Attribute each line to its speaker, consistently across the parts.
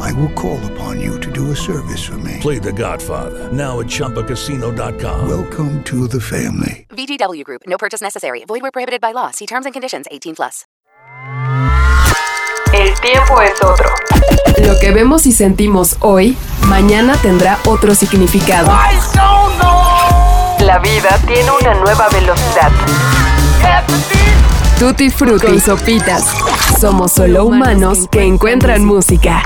Speaker 1: I will call upon you to do a service for me.
Speaker 2: Play The Godfather now at ChumbaCasino.com.
Speaker 1: Welcome to the family.
Speaker 3: VGW Group. No purchase necessary. Void where prohibited by law. See terms and conditions. 18 plus.
Speaker 4: El tiempo es otro.
Speaker 5: Lo que vemos y sentimos hoy, mañana tendrá otro significado.
Speaker 4: La vida tiene una nueva velocidad.
Speaker 5: Tutti Frutti y Sopitas. Somos solo humanos que encuentran música.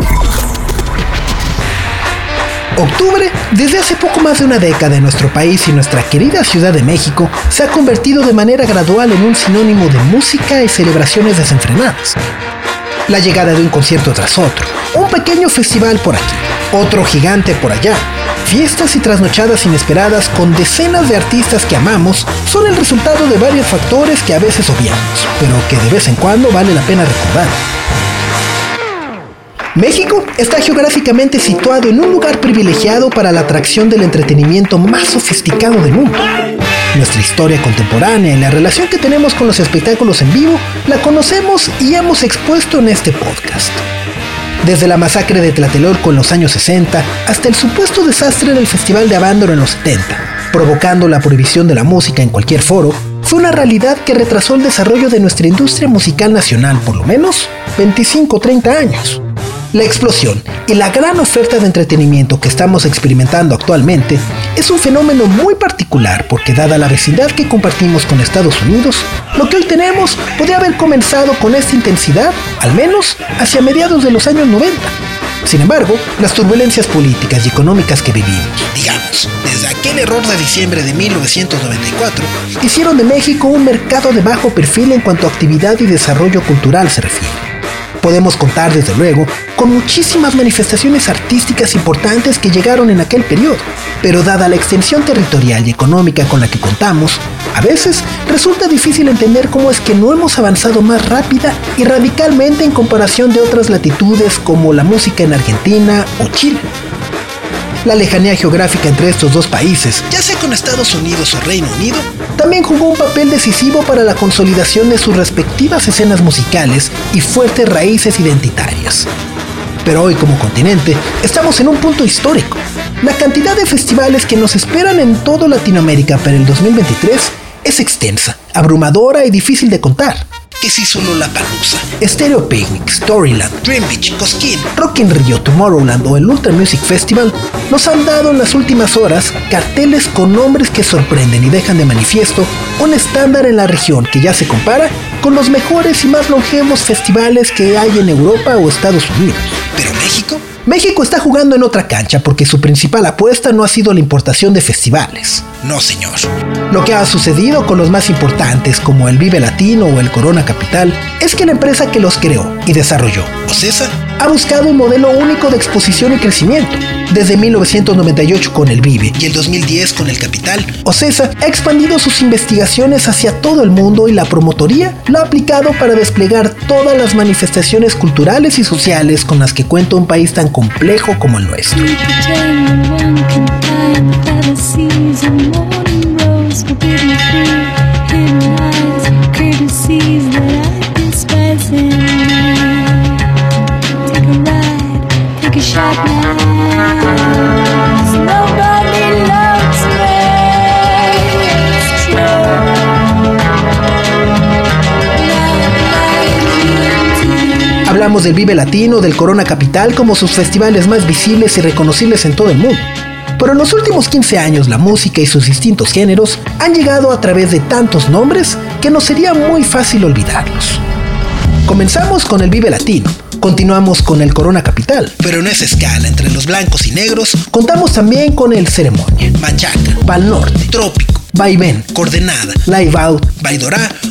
Speaker 6: Octubre, desde hace poco más de una década en nuestro país y nuestra querida Ciudad de México, se ha convertido de manera gradual en un sinónimo de música y celebraciones desenfrenadas. La llegada de un concierto tras otro, un pequeño festival por aquí, otro gigante por allá, fiestas y trasnochadas inesperadas con decenas de artistas que amamos son el resultado de varios factores que a veces obviamos, pero que de vez en cuando vale la pena recordar. México está geográficamente situado en un lugar privilegiado para la atracción del entretenimiento más sofisticado del mundo. Nuestra historia contemporánea y la relación que tenemos con los espectáculos en vivo la conocemos y hemos expuesto en este podcast. Desde la masacre de Tlatelolco en los años 60 hasta el supuesto desastre del Festival de Abándaro en los 70, provocando la prohibición de la música en cualquier foro, fue una realidad que retrasó el desarrollo de nuestra industria musical nacional por lo menos 25 o 30 años. La explosión y la gran oferta de entretenimiento que estamos experimentando actualmente es un fenómeno muy particular porque dada la vecindad que compartimos con Estados Unidos, lo que hoy tenemos podría haber comenzado con esta intensidad, al menos hacia mediados de los años 90. Sin embargo, las turbulencias políticas y económicas que vivimos, digamos, desde aquel error de diciembre de 1994, hicieron de México un mercado de bajo perfil en cuanto a actividad y desarrollo cultural se refiere. Podemos contar, desde luego, con muchísimas manifestaciones artísticas importantes que llegaron en aquel periodo, pero dada la extensión territorial y económica con la que contamos, a veces resulta difícil entender cómo es que no hemos avanzado más rápida y radicalmente en comparación de otras latitudes como la música en Argentina o Chile. La lejanía geográfica entre estos dos países, ya sea con Estados Unidos o Reino Unido, también jugó un papel decisivo para la consolidación de sus respectivas escenas musicales y fuertes raíces identitarias. Pero hoy como continente estamos en un punto histórico. La cantidad de festivales que nos esperan en toda Latinoamérica para el 2023 es extensa, abrumadora y difícil de contar que si solo La Palusa, Stereo Picnic, Storyland, Dream Beach, Cosquín, Rock in Rio, Tomorrowland o el Ultra Music Festival nos han dado en las últimas horas carteles con nombres que sorprenden y dejan de manifiesto un estándar en la región que ya se compara con los mejores y más longevos festivales que hay en Europa o Estados Unidos. Pero México México está jugando en otra cancha porque su principal apuesta no ha sido la importación de festivales. No, señor. Lo que ha sucedido con los más importantes como el Vive Latino o el Corona Capital es que la empresa que los creó y desarrolló, Ocesa, ha buscado un modelo único de exposición y crecimiento. Desde 1998 con el Vive y el 2010 con el Capital, Ocesa ha expandido sus investigaciones hacia todo el mundo y la promotoría lo ha aplicado para desplegar todas las manifestaciones culturales y sociales con las que cuenta un país tan complejo como el nuestro. Hablamos del Vive Latino, del Corona Capital como sus festivales más visibles y reconocibles en todo el mundo. Pero en los últimos 15 años la música y sus distintos géneros han llegado a través de tantos nombres que nos sería muy fácil olvidarlos. Comenzamos con el Vive Latino, continuamos con el Corona Capital, pero en esa escala entre los blancos y negros contamos también con el Ceremonia, Machaca, Pal Norte, Trópico, Vaivén, Coordenada, Live Out,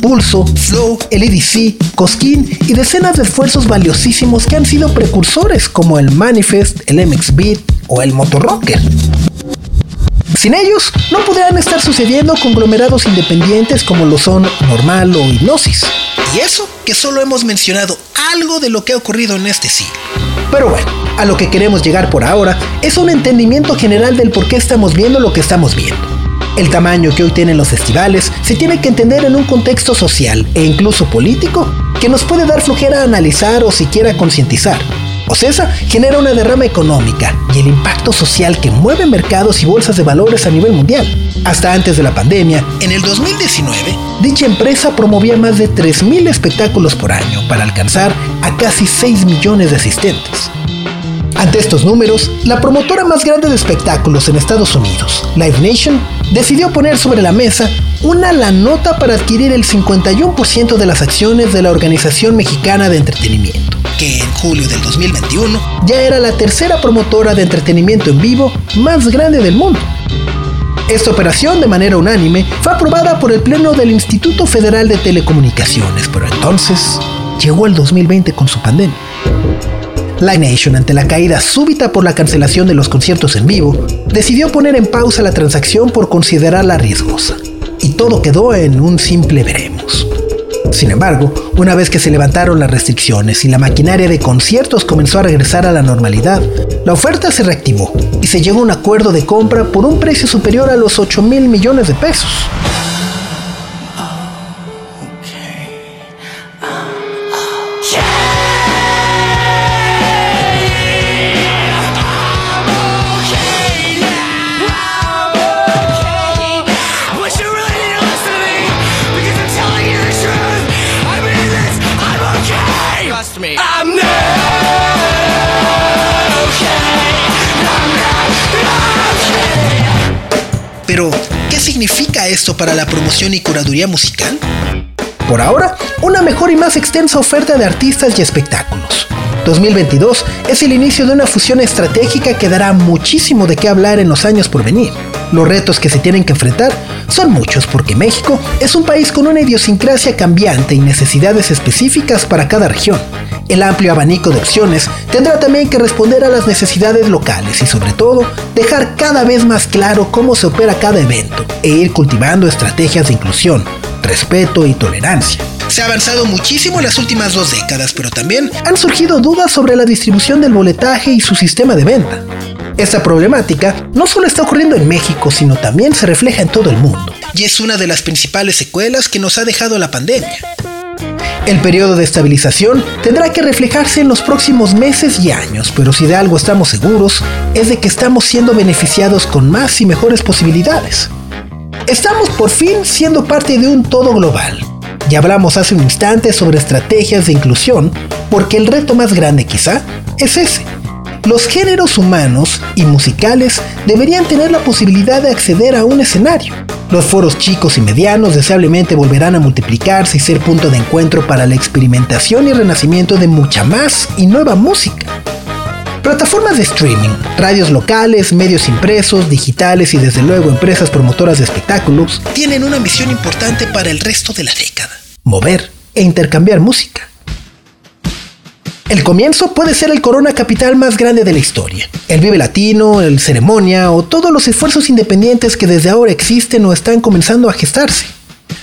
Speaker 6: Pulso, Flow, el EDC, Cosquín y decenas de esfuerzos valiosísimos que han sido precursores como el Manifest, el MX Beat o el Motorrocker. Sin ellos, no podrían estar sucediendo conglomerados independientes como lo son Normal o Hipnosis. Y eso solo hemos mencionado algo de lo que ha ocurrido en este siglo. Pero bueno, a lo que queremos llegar por ahora es un entendimiento general del por qué estamos viendo lo que estamos viendo. El tamaño que hoy tienen los festivales se tiene que entender en un contexto social e incluso político que nos puede dar flojera analizar o siquiera concientizar. OCESA genera una derrama económica y el impacto social que mueve mercados y bolsas de valores a nivel mundial. Hasta antes de la pandemia, en el 2019, dicha empresa promovía más de 3.000 espectáculos por año para alcanzar a casi 6 millones de asistentes. Ante estos números, la promotora más grande de espectáculos en Estados Unidos, Live Nation, decidió poner sobre la mesa una la nota para adquirir el 51% de las acciones de la Organización Mexicana de Entretenimiento, que en julio del 2021 ya era la tercera promotora de entretenimiento en vivo más grande del mundo. Esta operación, de manera unánime, fue aprobada por el Pleno del Instituto Federal de Telecomunicaciones, pero entonces llegó el 2020 con su pandemia. Live Nation, ante la caída súbita por la cancelación de los conciertos en vivo, decidió poner en pausa la transacción por considerarla riesgosa. Y todo quedó en un simple veremos. Sin embargo, una vez que se levantaron las restricciones y la maquinaria de conciertos comenzó a regresar a la normalidad, la oferta se reactivó y se llegó a un acuerdo de compra por un precio superior a los 8 mil millones de pesos. Pero, ¿qué significa esto para la promoción y curaduría musical? Por ahora, una mejor y más extensa oferta de artistas y espectáculos. 2022 es el inicio de una fusión estratégica que dará muchísimo de qué hablar en los años por venir. Los retos que se tienen que enfrentar son muchos porque México es un país con una idiosincrasia cambiante y necesidades específicas para cada región. El amplio abanico de opciones tendrá también que responder a las necesidades locales y sobre todo dejar cada vez más claro cómo se opera cada evento e ir cultivando estrategias de inclusión, respeto y tolerancia. Se ha avanzado muchísimo en las últimas dos décadas, pero también han surgido dudas sobre la distribución del boletaje y su sistema de venta. Esta problemática no solo está ocurriendo en México, sino también se refleja en todo el mundo, y es una de las principales secuelas que nos ha dejado la pandemia. El periodo de estabilización tendrá que reflejarse en los próximos meses y años, pero si de algo estamos seguros es de que estamos siendo beneficiados con más y mejores posibilidades. Estamos por fin siendo parte de un todo global. Ya hablamos hace un instante sobre estrategias de inclusión, porque el reto más grande quizá es ese. Los géneros humanos y musicales deberían tener la posibilidad de acceder a un escenario. Los foros chicos y medianos deseablemente volverán a multiplicarse y ser punto de encuentro para la experimentación y renacimiento de mucha más y nueva música. Plataformas de streaming, radios locales, medios impresos, digitales y desde luego empresas promotoras de espectáculos tienen una misión importante para el resto de la década. Mover e intercambiar música. El comienzo puede ser el Corona Capital más grande de la historia. El Vive Latino, el Ceremonia o todos los esfuerzos independientes que desde ahora existen o están comenzando a gestarse.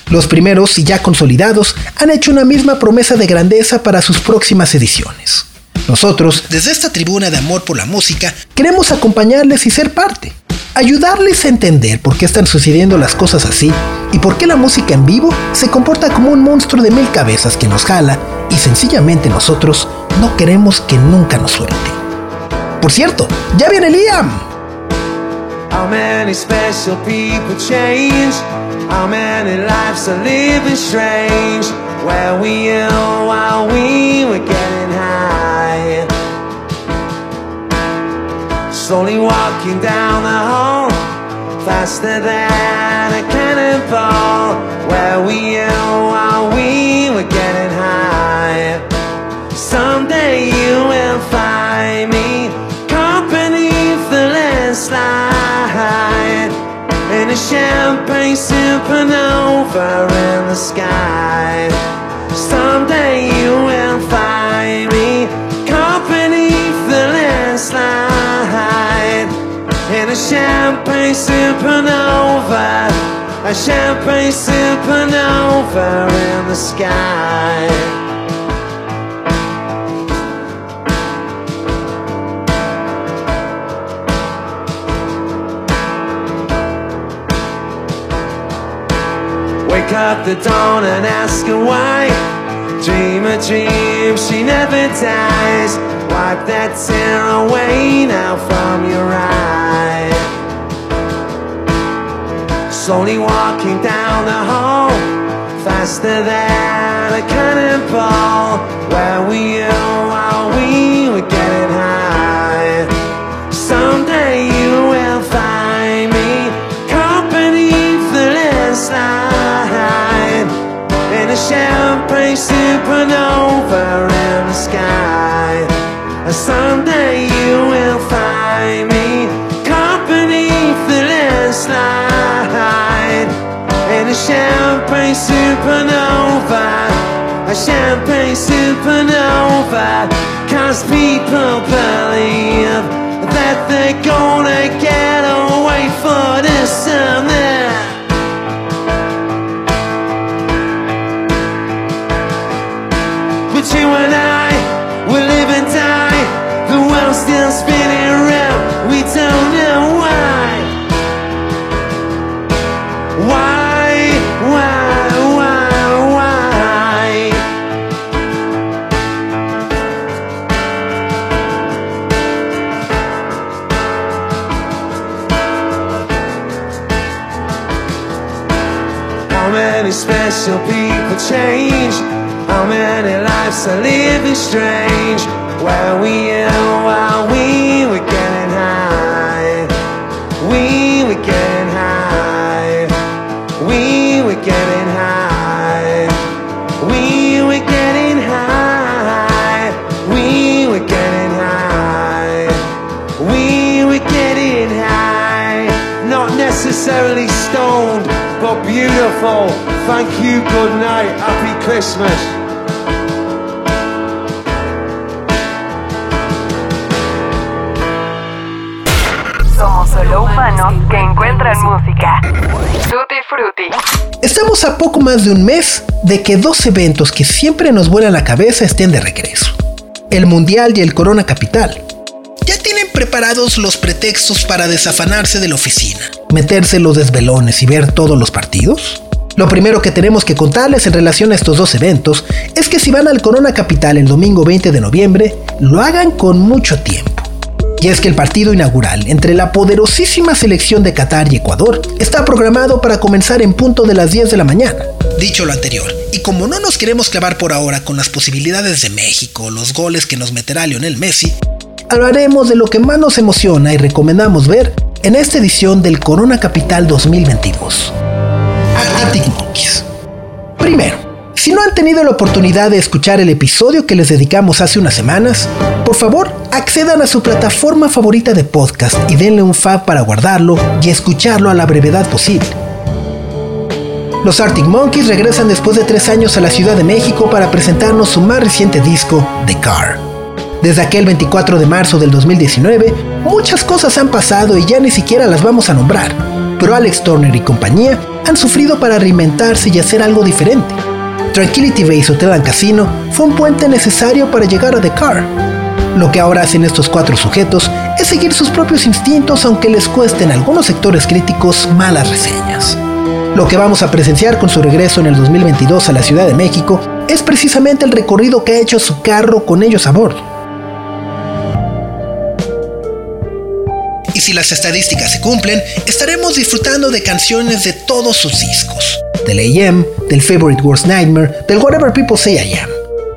Speaker 6: Los primeros y ya consolidados han hecho una misma promesa de grandeza para sus próximas ediciones. Nosotros, desde esta tribuna de amor por la música, queremos acompañarles y ser parte. Ayudarles a entender por qué están sucediendo las cosas así y por qué la música en vivo se comporta como un monstruo de mil cabezas que nos jala y sencillamente nosotros no queremos que nunca nos suelte. Por cierto, ya viene Liam.
Speaker 7: How many special people change? How many lives are living strange? Where we ill while we were getting high. Slowly walking down the hall, faster than a cannonball. Where we ill while we were getting high. Champagne supernova in the sky. Someday you will find me caught beneath the landslide in a champagne supernova, a champagne supernova in the sky. Wake up the dawn and ask her why. Dream a dream, she never dies. Wipe that tear away now from your eye. Slowly walking down the hall, faster than a cannonball. Where were you while we champagne supernova in the sky. Someday you will find me beneath the landslide in a champagne supernova, a champagne supernova. Cause people believe that they're gonna get away for this and that. Why, why, why, why? How many special people change? How many lives are living strange? Where we are while we were beautiful. Thank you, good night, happy Christmas.
Speaker 4: Somos solo humanos que encuentran música. Tutti Frutti.
Speaker 6: Estamos a poco más de un mes de que dos eventos que siempre nos vuelan la cabeza estén de regreso. El Mundial y el Corona Capital. Ya tienen preparados los pretextos para desafanarse de la oficina, meterse los desvelones y ver todos los partidos. Lo primero que tenemos que contarles en relación a estos dos eventos es que si van al Corona Capital el domingo 20 de noviembre, lo hagan con mucho tiempo. Y es que el partido inaugural entre la poderosísima selección de Qatar y Ecuador está programado para comenzar en punto de las 10 de la mañana. Dicho lo anterior, y como no nos queremos clavar por ahora con las posibilidades de México, los goles que nos meterá Lionel Messi, hablaremos de lo que más nos emociona y recomendamos ver en esta edición del Corona Capital 2022. Primero, si no han tenido la oportunidad de escuchar el episodio que les dedicamos hace unas semanas, por favor accedan a su plataforma favorita de podcast y denle un fab para guardarlo y escucharlo a la brevedad posible. Los Arctic Monkeys regresan después de tres años a la Ciudad de México para presentarnos su más reciente disco, The Car. Desde aquel 24 de marzo del 2019, muchas cosas han pasado y ya ni siquiera las vamos a nombrar, pero Alex Turner y compañía han sufrido para reinventarse y hacer algo diferente. Tranquility Base Hotel and Casino fue un puente necesario para llegar a The Car. Lo que ahora hacen estos cuatro sujetos es seguir sus propios instintos aunque les cuesten algunos sectores críticos malas reseñas. Lo que vamos a presenciar con su regreso en el 2022 a la Ciudad de México es precisamente el recorrido que ha hecho su carro con ellos a bordo. Si las estadísticas se cumplen, estaremos disfrutando de canciones de todos sus discos. Del AM, del Favorite Worst Nightmare, del Whatever People Say I Am.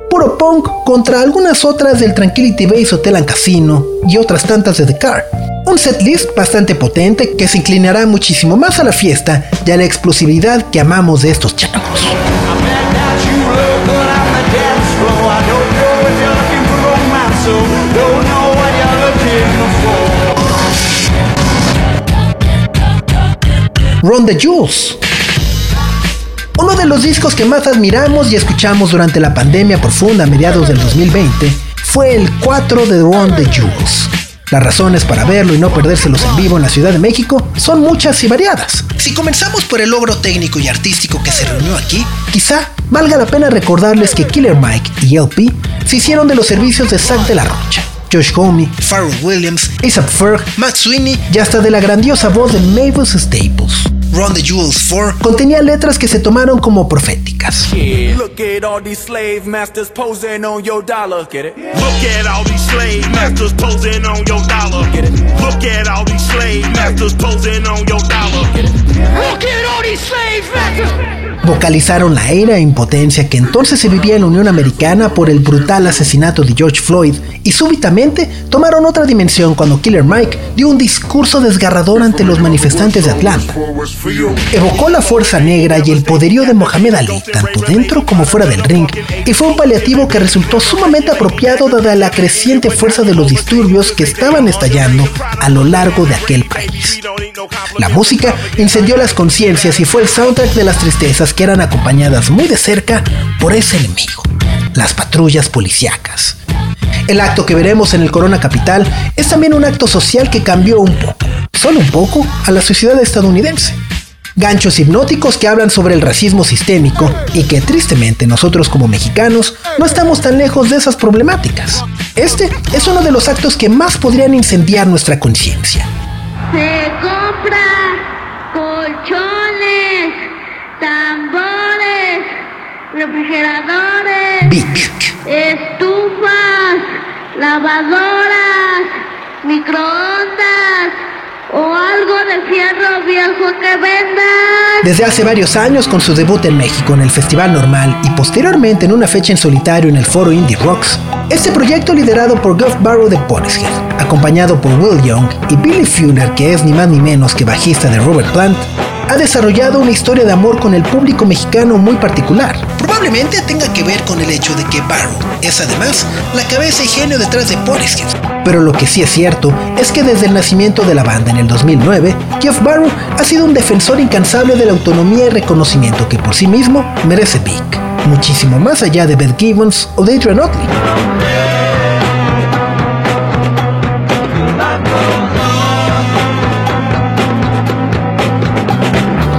Speaker 6: Puro punk contra algunas otras del Tranquility Base Hotel and Casino y otras tantas de The Car. Un setlist bastante potente que se inclinará muchísimo más a la fiesta y a la explosividad que amamos de estos changos. Run the Jewels. Uno de los discos que más admiramos y escuchamos durante la pandemia profunda a mediados del 2020 fue el 4 de Run the Jewels. Las razones para verlo y no perdérselos en vivo en la Ciudad de México son muchas y variadas. Si comenzamos por el logro técnico y artístico que se reunió aquí, quizá valga la pena recordarles que Killer Mike y LP se hicieron de los servicios de Zack de la Rocha. Josh Homme, Pharrell Williams, ASAP Ferg, Matt Sweeney y hasta de la grandiosa voz de Mavis Staples. Run the Jewels 4 contenía letras que se tomaron como proféticas.
Speaker 8: Look at all these slave masters posing on your dollar. Get it? Look at all these slave masters posing on your dollar. Get it? Look at all these slave masters posing on your dollar. Get it? Look at all these slave masters.
Speaker 6: Vocalizaron la era e impotencia que entonces se vivía en la Unión Americana por el brutal asesinato de George Floyd y súbitamente tomaron otra dimensión cuando Killer Mike dio un discurso desgarrador ante los manifestantes de Atlanta. Evocó la fuerza negra y el poderío de Mohamed Ali, tanto dentro como fuera del ring, y fue un paliativo que resultó sumamente apropiado dada la creciente fuerza de los disturbios que estaban estallando a lo largo de aquel país. La música incendió las conciencias y fue el soundtrack de las tristezas que eran acompañadas muy de cerca por ese enemigo, las patrullas policíacas. El acto que veremos en el Corona Capital es también un acto social que cambió un poco, solo un poco, a la sociedad estadounidense. Ganchos hipnóticos que hablan sobre el racismo sistémico y que tristemente nosotros como mexicanos no estamos tan lejos de esas problemáticas. Este es uno de los actos que más podrían incendiar nuestra conciencia.
Speaker 9: Se compra colchones, refrigeradores,
Speaker 6: Vic.
Speaker 9: estufas, lavadoras, microondas o algo de fierro viejo que vendan.
Speaker 6: Desde hace varios años con su debut en México en el Festival Normal y posteriormente en una fecha en solitario en el foro Indie Rocks, este proyecto liderado por Geoff Barrow de Portishead, acompañado por Will Young y Billy Fuller que es ni más ni menos que bajista de Robert Plant, ha desarrollado una historia de amor con el público mexicano muy particular. Probablemente tenga que ver con el hecho de que Barrow es además la cabeza y genio detrás de Portishead. Pero lo que sí es cierto es que desde el nacimiento de la banda en el 2009, Jeff Barrow ha sido un defensor incansable de la autonomía y reconocimiento que por sí mismo merece Big, muchísimo más allá de Beth Gibbons o de Adrian Otley.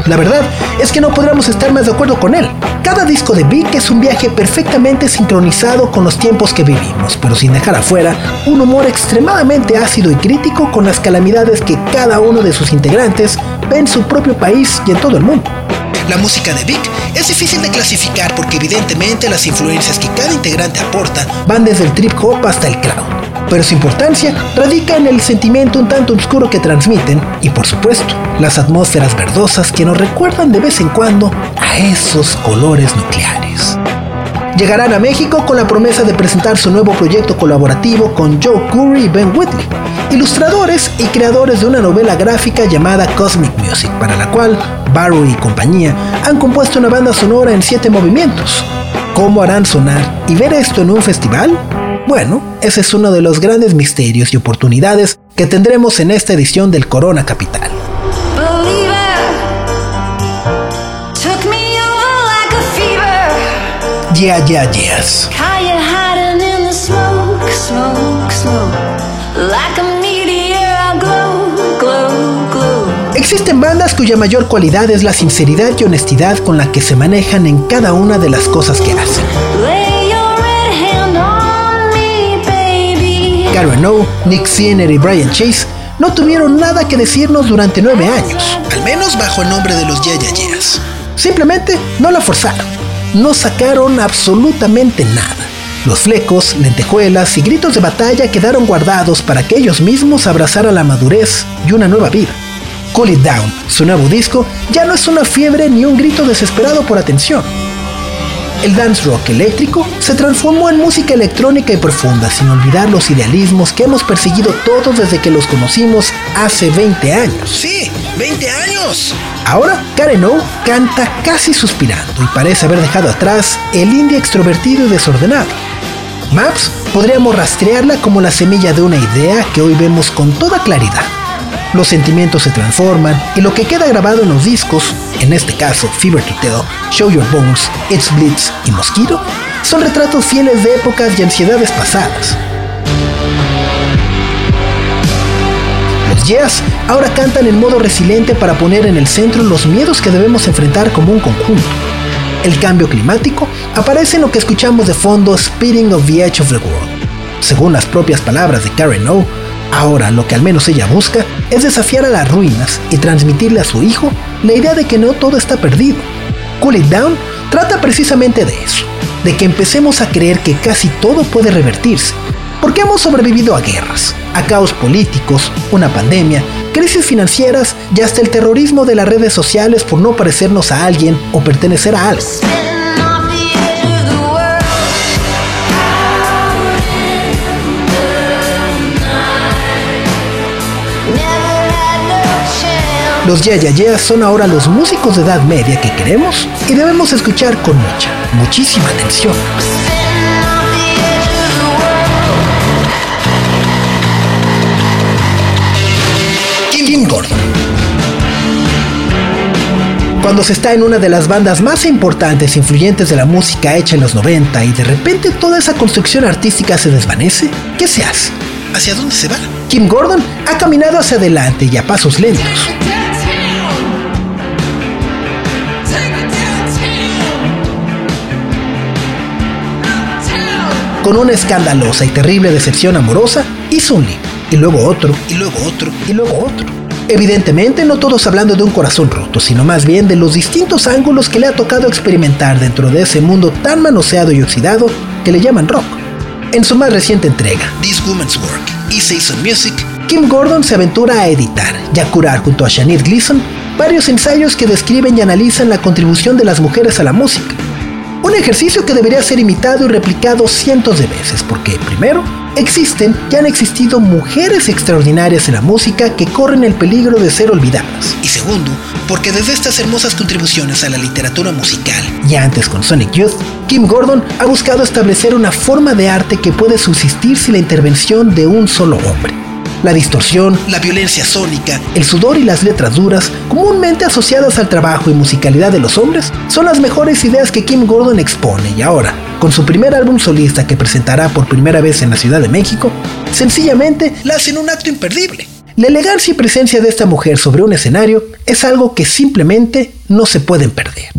Speaker 6: La verdad es que no podríamos estar más de acuerdo con él. Cada disco de Big es un viaje perfectamente sincronizado con los tiempos que vivimos, pero sin dejar afuera un humor extremadamente ácido y crítico con las calamidades que cada uno de sus integrantes ve en su propio país y en todo el mundo. La música de Vic es difícil de clasificar porque evidentemente las influencias que cada integrante aporta van desde el trip hop hasta el crowd. Pero su importancia radica en el sentimiento un tanto oscuro que transmiten y por supuesto las atmósferas verdosas que nos recuerdan de vez en cuando a esos colores nucleares. Llegarán a México con la promesa de presentar su nuevo proyecto colaborativo con Joe Curry y Ben Whitley, ilustradores y creadores de una novela gráfica llamada Cosmic Music, para la cual Barrow y compañía han compuesto una banda sonora en siete movimientos. ¿Cómo harán sonar y ver esto en un festival? Bueno, ese es uno de los grandes misterios y oportunidades que tendremos en esta edición del Corona Capital. Yeah, yeah, yes. Existen bandas cuya mayor cualidad es la sinceridad y honestidad con la que se manejan en cada una de las cosas que hacen. Karen O, Nick Siener y Brian Chase no tuvieron nada que decirnos durante nueve años, al menos bajo el nombre de los Yeah Yeahs. Simplemente no la forzaron, no sacaron absolutamente nada. Los flecos, lentejuelas y gritos de batalla quedaron guardados para que ellos mismos abrazaran la madurez y una nueva vida. Cool It Down, su nuevo disco, ya no es una fiebre ni un grito desesperado por atención. El dance rock eléctrico se transformó en música electrónica y profunda, sin olvidar los idealismos que hemos perseguido todos desde que los conocimos hace 20 años. Sí, 20 años. Ahora, Karen O canta casi suspirando y parece haber dejado atrás el indie extrovertido y desordenado. Maps podríamos rastrearla como la semilla de una idea que hoy vemos con toda claridad. Los sentimientos se transforman y lo que queda grabado en los discos, en este caso Fever to Tell, Show Your Bones, It's Blitz y Mosquito, son retratos fieles de épocas y ansiedades pasadas. Los Yeas ahora cantan en modo resiliente para poner en el centro los miedos que debemos enfrentar como un conjunto. El cambio climático aparece en lo que escuchamos de fondo Speeding of the Edge of the World. Según las propias palabras de Karen O, ahora lo que al menos ella busca es desafiar a las ruinas y transmitirle a su hijo la idea de que no todo está perdido. Cool It Down trata precisamente de eso, de que empecemos a creer que casi todo puede revertirse, porque hemos sobrevivido a guerras, a caos políticos, una pandemia, crisis financieras y hasta el terrorismo de las redes sociales por no parecernos a alguien o pertenecer a algo. Los Ya son ahora los músicos de edad media que queremos y debemos escuchar con mucha, muchísima atención. Kim Gordon. Cuando se está en una de las bandas más importantes e influyentes de la música hecha en los 90 y de repente toda esa construcción artística se desvanece, ¿qué se hace? ¿Hacia dónde se va? Kim Gordon ha caminado hacia adelante y a pasos lentos. Con una escandalosa y terrible decepción amorosa, hizo un libro, y luego otro, y luego otro, y luego otro. Evidentemente no todos hablando de un corazón roto, sino más bien de los distintos ángulos que le ha tocado experimentar dentro de ese mundo tan manoseado y oxidado que le llaman rock. En su más reciente entrega, This Woman's Work y Season Music, Kim Gordon se aventura a editar y a curar junto a Shanit Gleason varios ensayos que describen y analizan la contribución de las mujeres a la música, un ejercicio que debería ser imitado y replicado cientos de veces, porque primero, existen y han existido mujeres extraordinarias en la música que corren el peligro de ser olvidadas. Y segundo, porque desde estas hermosas contribuciones a la literatura musical, y antes con Sonic Youth, Kim Gordon ha buscado establecer una forma de arte que puede subsistir sin la intervención de un solo hombre. La distorsión, la violencia sónica, el sudor y las letras duras, comúnmente asociadas al trabajo y musicalidad de los hombres, son las mejores ideas que Kim Gordon expone y ahora, con su primer álbum solista que presentará por primera vez en la Ciudad de México, sencillamente la hacen un acto imperdible. La elegancia y presencia de esta mujer sobre un escenario es algo que simplemente no se pueden perder.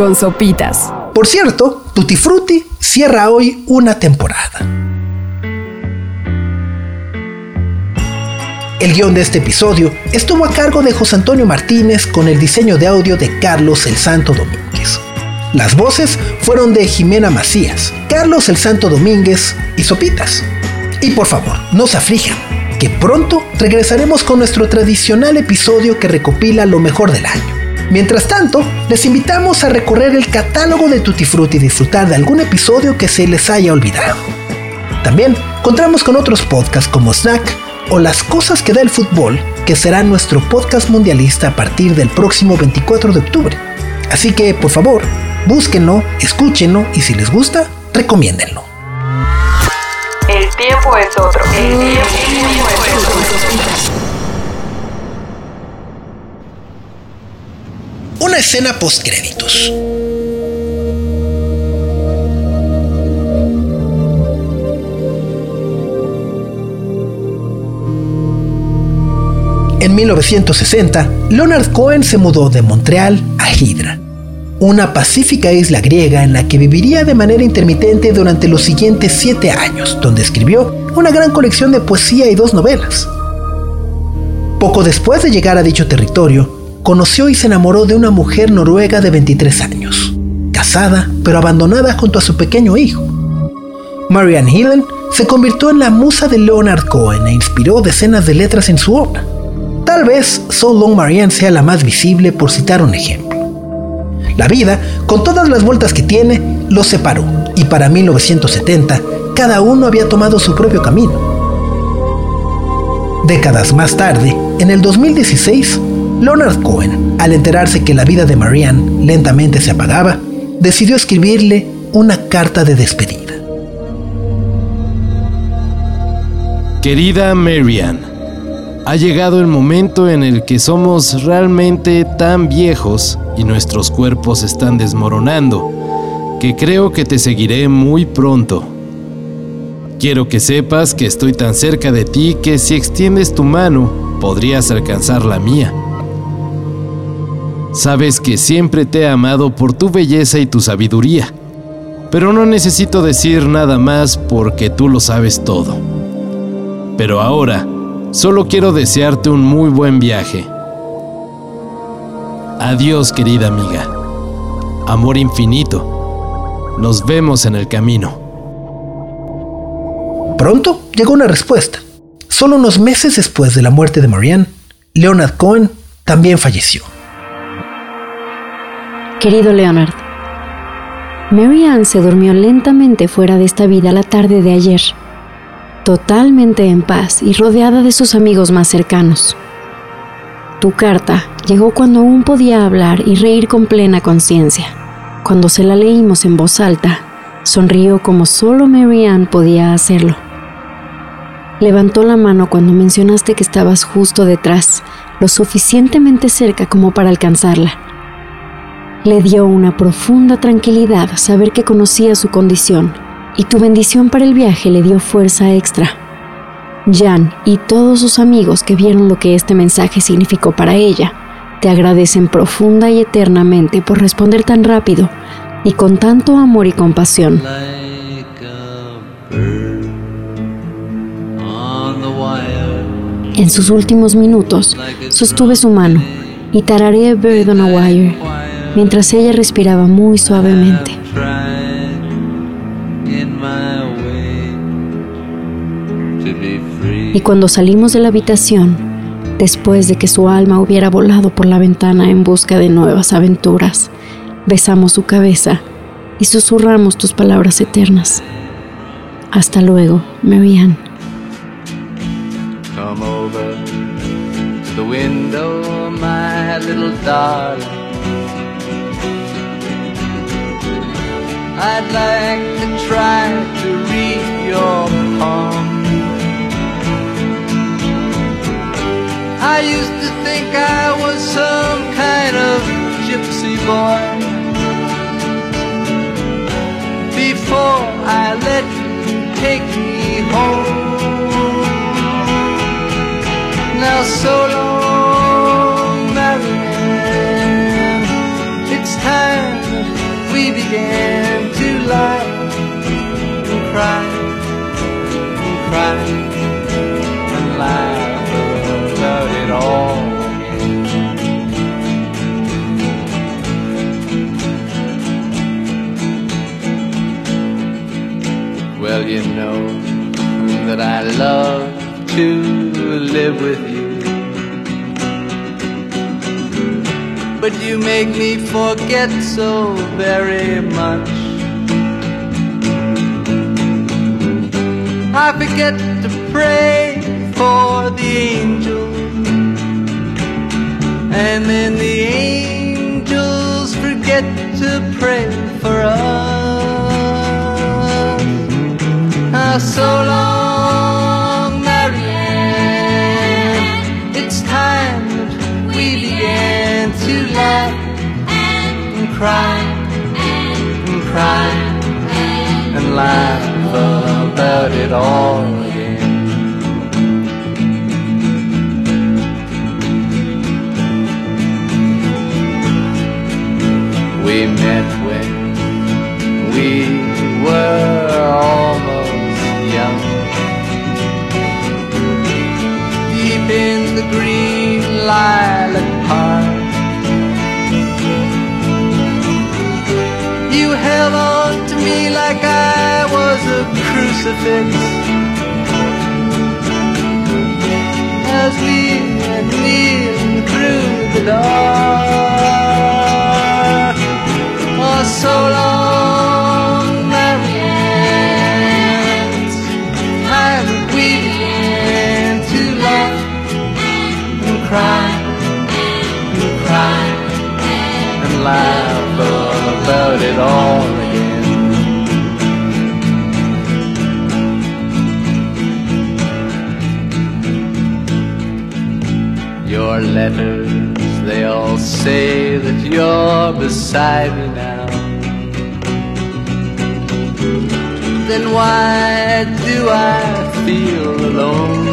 Speaker 5: Con sopitas.
Speaker 6: Por cierto, Tutti Frutti cierra hoy una temporada. El guion de este episodio estuvo a cargo de José Antonio Martínez con el diseño de audio de Carlos el Santo Domínguez. Las voces fueron de Jimena Macías, Carlos el Santo Domínguez y Sopitas. Y por favor, no se aflijan, que pronto regresaremos con nuestro tradicional episodio que recopila lo mejor del año. Mientras tanto, les invitamos a recorrer el catálogo de Tutti Frutti y disfrutar de algún episodio que se les haya olvidado. También contamos con otros podcasts como Snack o Las cosas que da el fútbol, que será nuestro podcast mundialista a partir del próximo 24 de octubre. Así que, por favor, búsquenlo, escúchenlo y si les gusta, recomiéndenlo.
Speaker 4: El tiempo es otro. El tiempo es otro.
Speaker 6: Escena postcréditos. En 1960, Leonard Cohen se mudó de Montreal a Hydra, una pacífica isla griega en la que viviría de manera intermitente durante los siguientes siete años, donde escribió una gran colección de poesía y dos novelas. Poco después de llegar a dicho territorio, conoció y se enamoró de una mujer noruega de 23 años, casada pero abandonada junto a su pequeño hijo. Marianne Hillen se convirtió en la musa de Leonard Cohen e inspiró decenas de letras en su obra. Tal vez So Long Marianne sea la más visible por citar un ejemplo. La vida, con todas las vueltas que tiene, los separó y para 1970 cada uno había tomado su propio camino. Décadas más tarde, en el 2016, Leonard Cohen, al enterarse que la vida de Marianne lentamente se apagaba, decidió escribirle una carta de despedida.
Speaker 10: Querida Marianne, ha llegado el momento en el que somos realmente tan viejos y nuestros cuerpos están desmoronando, que creo que te seguiré muy pronto. Quiero que sepas que estoy tan cerca de ti que si extiendes tu mano, podrías alcanzar la mía. Sabes que siempre te he amado por tu belleza y tu sabiduría, pero no necesito decir nada más porque tú lo sabes todo. Pero ahora, solo quiero desearte un muy buen viaje. Adiós querida amiga. Amor infinito. Nos vemos en el camino.
Speaker 6: Pronto llegó una respuesta. Solo unos meses después de la muerte de Marianne, Leonard Cohen también falleció.
Speaker 11: Querido Leonard, Mary Ann se durmió lentamente fuera de esta vida la tarde de ayer, totalmente en paz y rodeada de sus amigos más cercanos. Tu carta llegó cuando aún podía hablar y reír con plena conciencia. Cuando se la leímos en voz alta, sonrió como solo Mary Ann podía hacerlo. Levantó la mano cuando mencionaste que estabas justo detrás, lo suficientemente cerca como para alcanzarla. Le dio una profunda tranquilidad saber que conocía su condición y tu bendición para el viaje le dio fuerza extra. Jan y todos sus amigos que vieron lo que este mensaje significó para ella, te agradecen profunda y eternamente por responder tan rápido y con tanto amor y compasión. En sus últimos minutos, sostuve su mano y tarareé Bird on a Wire mientras ella respiraba muy suavemente. Y cuando salimos de la habitación, después de que su alma hubiera volado por la ventana en busca de nuevas aventuras, besamos su cabeza y susurramos tus palabras eternas. Hasta luego, Marianne.
Speaker 7: Come over to the window, my little darling. I'd like to try to read your palm. I used to think I was some kind of gypsy boy. Before I let you take me home. Now so long, Marianne. It's time
Speaker 12: light and cry and cry and laugh about it all again. Well, you know that I love to live with you. But you make me forget so very much. I forget to pray for the angels, and then the angels forget to pray for us. Ah, so long, Marianne. It's time that we began to laugh and cry and cry and laugh about it all again. We met when we were almost young. Deep in the green lilac park. You held me like I was a crucifix. As we kneeled through the dark. Say that you're beside me now. Then why do I feel alone?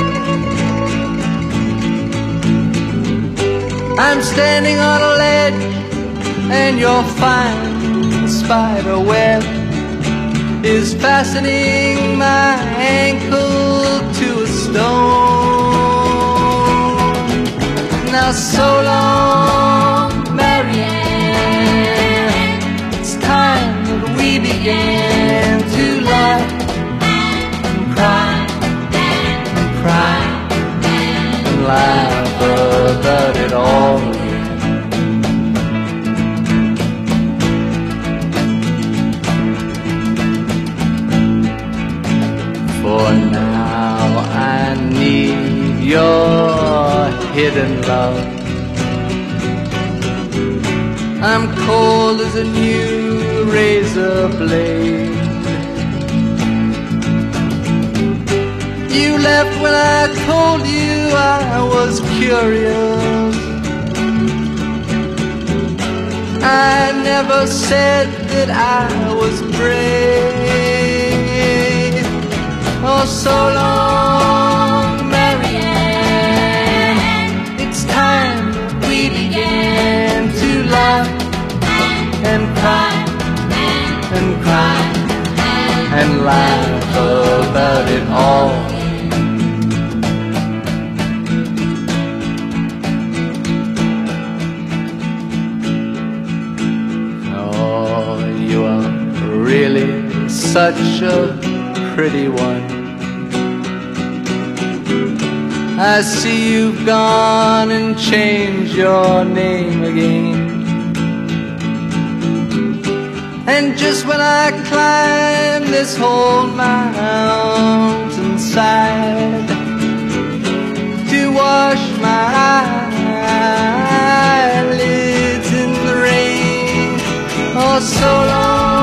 Speaker 12: I'm standing on a ledge and your fine spider web is fastening my ankle to a stone. Now, so long, we such a pretty one. I see you've gone and changed your name again. And just when I climb this whole mountainside to wash my eyelids in the rain, oh, so long.